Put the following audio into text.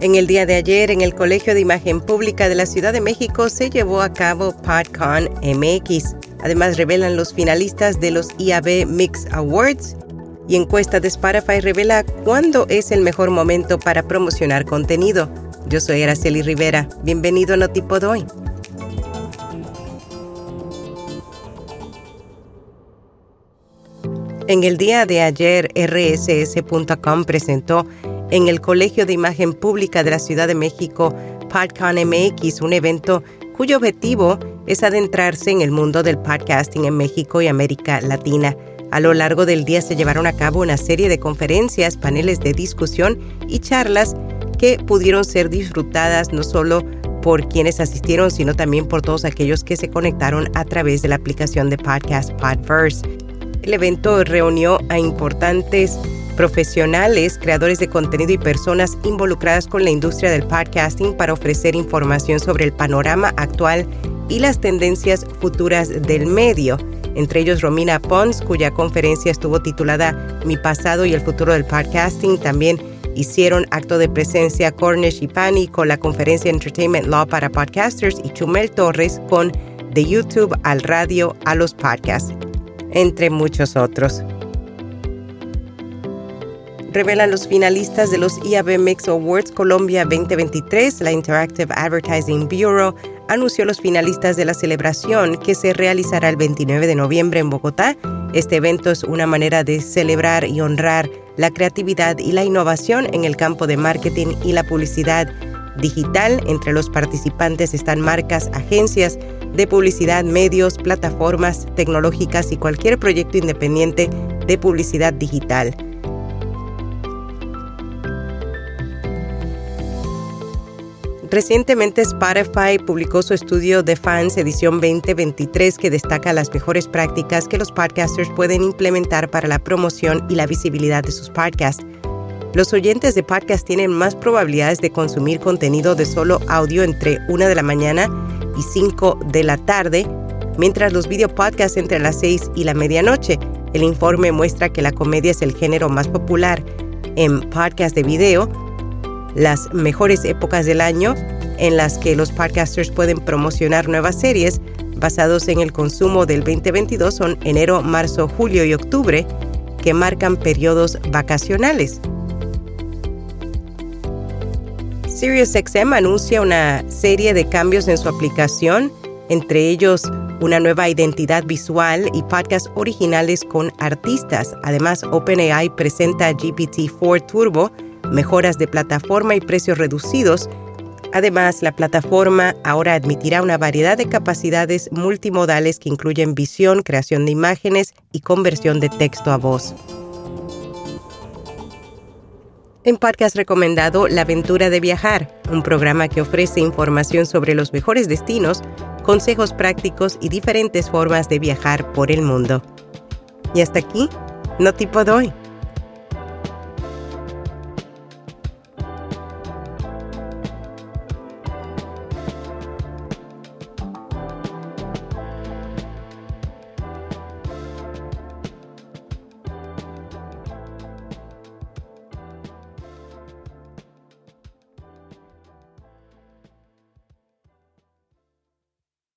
En el día de ayer, en el Colegio de Imagen Pública de la Ciudad de México se llevó a cabo PodCon MX. Además, revelan los finalistas de los IAB Mix Awards y encuesta de Spotify revela cuándo es el mejor momento para promocionar contenido. Yo soy Araceli Rivera. Bienvenido a Notipod hoy. En el día de ayer, rss.com presentó en el Colegio de Imagen Pública de la Ciudad de México, PodCon MX, un evento cuyo objetivo es adentrarse en el mundo del podcasting en México y América Latina. A lo largo del día se llevaron a cabo una serie de conferencias, paneles de discusión y charlas que pudieron ser disfrutadas no solo por quienes asistieron, sino también por todos aquellos que se conectaron a través de la aplicación de podcast Podverse. El evento reunió a importantes profesionales, creadores de contenido y personas involucradas con la industria del podcasting para ofrecer información sobre el panorama actual y las tendencias futuras del medio. Entre ellos Romina Pons, cuya conferencia estuvo titulada Mi pasado y el futuro del podcasting. También hicieron acto de presencia Cornish y Pani con la conferencia Entertainment Law para Podcasters y Chumel Torres con De YouTube al radio a los podcasts, entre muchos otros revelan los finalistas de los IAB Mix Awards Colombia 2023. La Interactive Advertising Bureau anunció los finalistas de la celebración que se realizará el 29 de noviembre en Bogotá. Este evento es una manera de celebrar y honrar la creatividad y la innovación en el campo de marketing y la publicidad digital. Entre los participantes están marcas, agencias de publicidad, medios, plataformas tecnológicas y cualquier proyecto independiente de publicidad digital. Recientemente Spotify publicó su estudio de fans edición 2023 que destaca las mejores prácticas que los podcasters pueden implementar para la promoción y la visibilidad de sus podcasts. Los oyentes de podcast tienen más probabilidades de consumir contenido de solo audio entre 1 de la mañana y 5 de la tarde, mientras los video podcasts entre las 6 y la medianoche. El informe muestra que la comedia es el género más popular en podcast de video, las mejores épocas del año en las que los podcasters pueden promocionar nuevas series basados en el consumo del 2022 son enero, marzo, julio y octubre, que marcan periodos vacacionales. SiriusXM anuncia una serie de cambios en su aplicación, entre ellos una nueva identidad visual y podcasts originales con artistas. Además, OpenAI presenta GPT-4 Turbo, mejoras de plataforma y precios reducidos. Además, la plataforma ahora admitirá una variedad de capacidades multimodales que incluyen visión, creación de imágenes y conversión de texto a voz. En podcast recomendado La aventura de viajar, un programa que ofrece información sobre los mejores destinos, consejos prácticos y diferentes formas de viajar por el mundo. Y hasta aquí, no tipo doy.